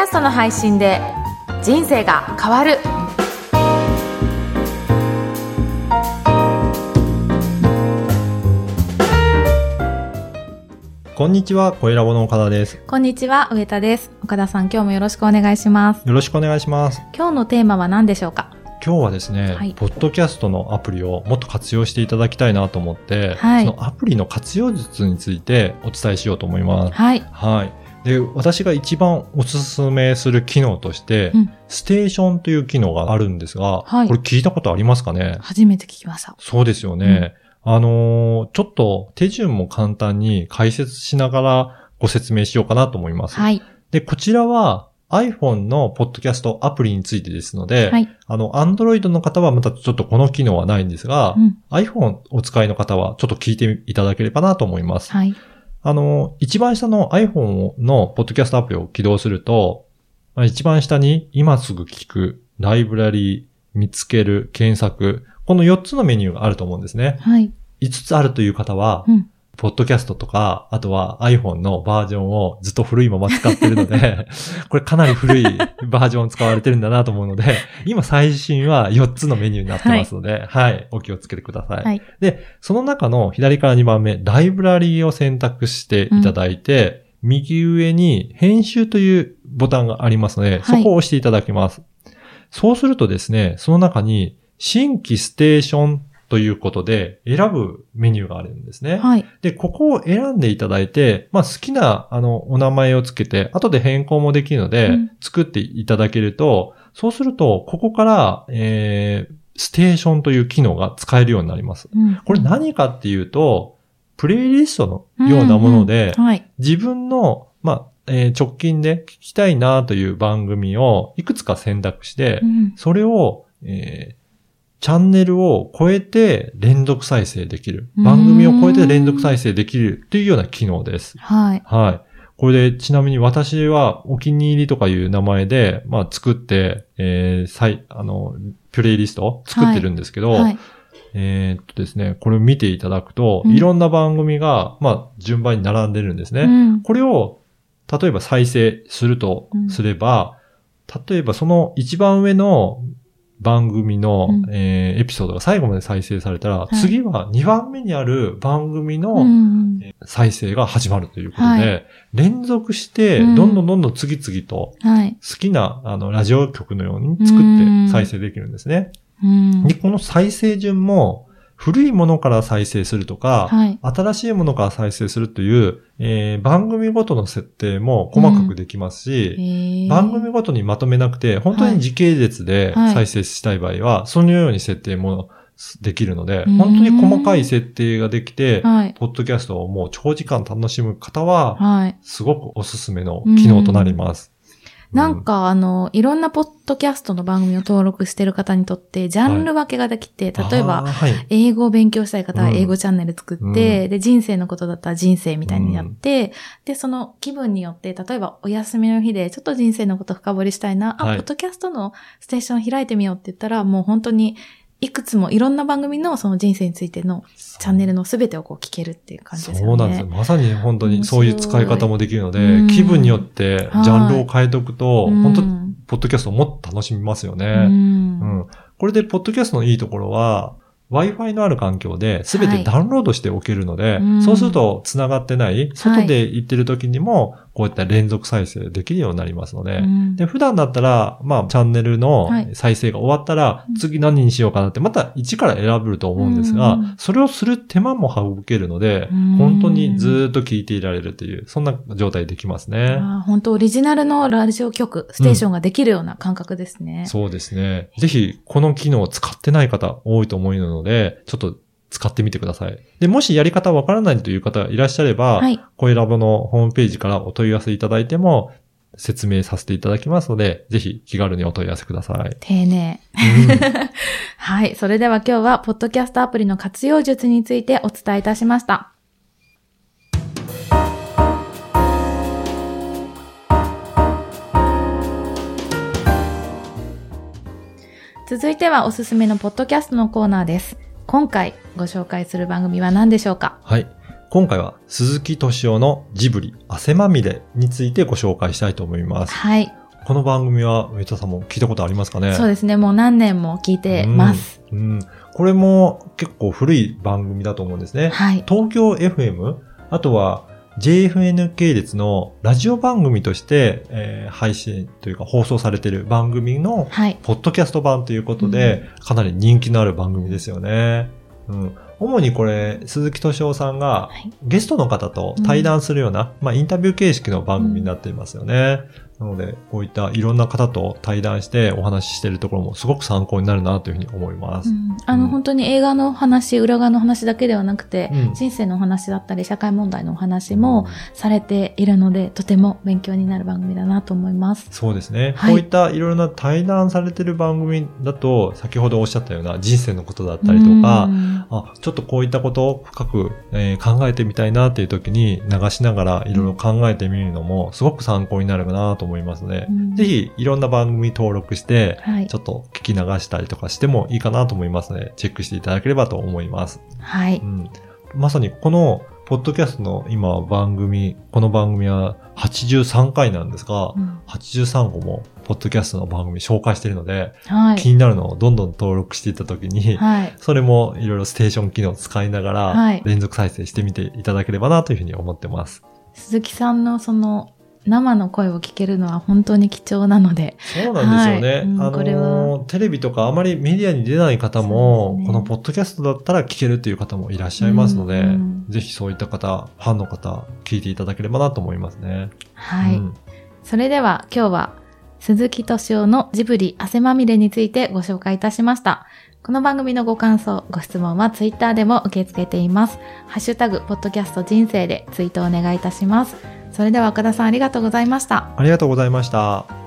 ャストの配信で人生が変わるこんにちは、小ラボの岡田です。こんにちは上田です岡田さん今日もよろしくお願いしますよろしくお願いします。今日のテーマは何でしょうか？今日はですね、はいポッドキャストのアプリをもっと活用していただきたいなと思って、はいそのアプリの活用術についてお伝えしようと思います。はいはい。で、私が一番おすすめする機能として、うん。ステーションという機能があるんですが、はい。これ聞いたことありますかね？初めて聞きました。そうですよね。あのーちょっと手順も簡単に解説しながらご説明しようかなと思います。はい。で、こちらは iPhone のポッドキャストアプリについてですので、はい。あの、Android の方はまたちょっとこの機能はないんですが、うん。iPhone お使いの方はちょっと聞いていただければなと思います。はいあの、一番下の iPhone のポッドキャストアプリを起動すると、まあ一番下に今すぐ聞く、ライブラリー、見つける、検索、この4つのメニューがあると思うんですね。はい5つあるという方は、うんポッドキャストとか、あとは iPhone のバージョンをずっと古いまま使ってるので、これかなり古いバージョンを使われてるんだなと思うので、今最新は4つのメニューになってますので、はい、お気をつけてください。はい。で、その中の左から2番目、ライブラリーを選択していただいて、右上に編集というボタンがありますので、そこを押していただきます。そうするとですね、その中に新規ステーションということで選ぶメニューがあるんですね。はい。で、ここを選んでいただいて、まあ好きなあのお名前をつけて、後で変更もできるので、うん。作っていただけると、そうすると、ここから、えー、ステーションという機能が使えるようになります。うん。これ何かっていうと、プレイリストのようなもので、うん。うん。はい。自分の、まあ、えー直近で聞きたいなという番組をいくつか選択して、うん。それを、えーチャンネルを超えて連続再生できる。うん番組を超えて連続再生できるというような機能です。はいはい。これで、ちなみに私はお気に入りとかいう名前で、まあ作って、えー、再、あの、プレイリストを作ってるんですけど、はいえーっとですね、これを見ていただくと、うんいろんな番組が、まあ順番に並んでるんですね。うんこれを、例えば再生するとすれば、例えばその一番上の番組の、うん。えーエピソードが最後まで再生されたら、い。次は2番目にある番組の、うん再生が始まるということで、はい。連続して、うん。どんどんどんどん次々とはい。好きな、あの、ラジオ局のように作うん。って再生できるんですね。うん。で、この再生順も、古いものから再生するとか、はい。新しいものから再生するという、えー番組ごとの設定も細かくできますし、へー。番組ごとにまとめなくて、本当に時系列ではい。再生したい場合は、そのように設定もできるので、うん。本当に細かい設定ができて、はい。ポッドキャストをもう長時間楽しむ方は、はい。すごくおすすめの機能となります。なんか、あの、いろんなポッドキャストの番組を登録してる方にとって、ジャンル分けができて、うん、例えば、はい。英語を勉強したい方はうん。英語チャンネル作って、で、人生のことだったら人生みたいにやって、で、その気分によって、例えばお休みの日でちょっと人生のこと深掘りしたいな、あ、はい。ポッドキャストのステーション開いてみようって言ったら、もう本当にいくつもいろんな番組のその人生についてのチャンネルのすべてをこう聞けるっていう感じですよね。そうなんですよ。まさに本当にそういう使い方もできるので気分によってジャンルを変えておくと、うん本当ポッドキャストをもっと楽しみますようね。んうん。これで、ポッドキャストのいいところは、Wi-Fi のある環境で全てダウンロードしておけるので、うんそうすると繋がってない、外で行ってる時にも、こういった連続再生できるようになりますので、うんで、普段だったら、まあ、チャンネルのはい再生が終わったら、うん次何にしようかなって、また一から選べると思うんですが、うんそれをする手間も省けるので、うん本当にずーっと聞いていられるという、そんな状態できますね。あー本当オリジナルのラジオ局、ステーションができるような感覚ですね。そうですね。ぜひ、この機能を使ってない方多いと思うので、ちょっと使ってみてください。で、もしやり方わからないという方いらっしゃれば、はい。声ラボのホームページからお問い合わせいただいても、説明させていただきますので、ぜひ気軽にお問い合わせください。丁寧。はい。それでは今日は、ポッドキャストアプリの活用術についてお伝えいたしました。続いてはおすすめのポッドキャストのコーナーです。今回ご紹介する番組は何でしょうか？はい。今回は鈴木敏夫のジブリ汗まみれについてご紹介したいと思います。はい。この番組は上田さんも聞いたことありますかね？そうですね。もう何年も聞いてます。うん。うんこれも結構古い番組だと思うんですね。はい。東京 FM、あとは JFN 系列のラジオ番組として、えー配信というか放送されている番組のはい。ポッドキャスト版ということで、かなり人気のある番組ですよね。うん。主にこれ、鈴木敏夫さんがはい。ゲストの方と対談するような、まあインタビュー形式の番組になっていますよね。なので、こういったいろんな方と対談してお話ししているところもすごく参考になるなというふうに思います。うんあの、うん本当に映画の話、裏側の話だけではなくて、うん人生のお話だったり、社会問題のお話もされているので、とても勉強になる番組だなと思います。そうですね。はいこういったいろいろな対談されてる番組だと、先ほどおっしゃったような人生のことだったりとか、うんあ、ちょっとこういったことを深く、えー考えてみたいなっていう時に流しながらいろいろ考えてみるのもすごく参考になるかなと思いますので、うんぜひいろんな番組登録して、はいちょ。っと聞き流したりとかしてもいいかなと思いますので、チェックしていただければと思います。はい。うん、まさにこの、ポッドキャストの今番組、この番組は83回なんですが、うん83個も、ポッドキャストの番組紹介しているので、はい。気になるのをどんどん登録していったときに、はい。それもいろいろステーション機能を使いながら、はい連続再生してみていただければなというふうに思ってます。鈴木さんのその、生の声を聞けるのは本当に貴重なので、そうなんですよね。はいうんあのー、テレビとかあまりメディアに出ない方も、ねこのポッドキャストだったら聞けるっていう方もいらっしゃいますので、うんうんぜひそういった方、ファンの方、聞いていただければなと思いますね。はい。うんそれでは今日は鈴木敏夫のジブリ汗まみれについてご紹介いたしました。この番組のご感想、ご質問はツイッターでも受け付けています。ハッシュタグ、ポッドキャスト人生でツイートお願いいたします。それでは岡田さんありがとうございました。ありがとうございました。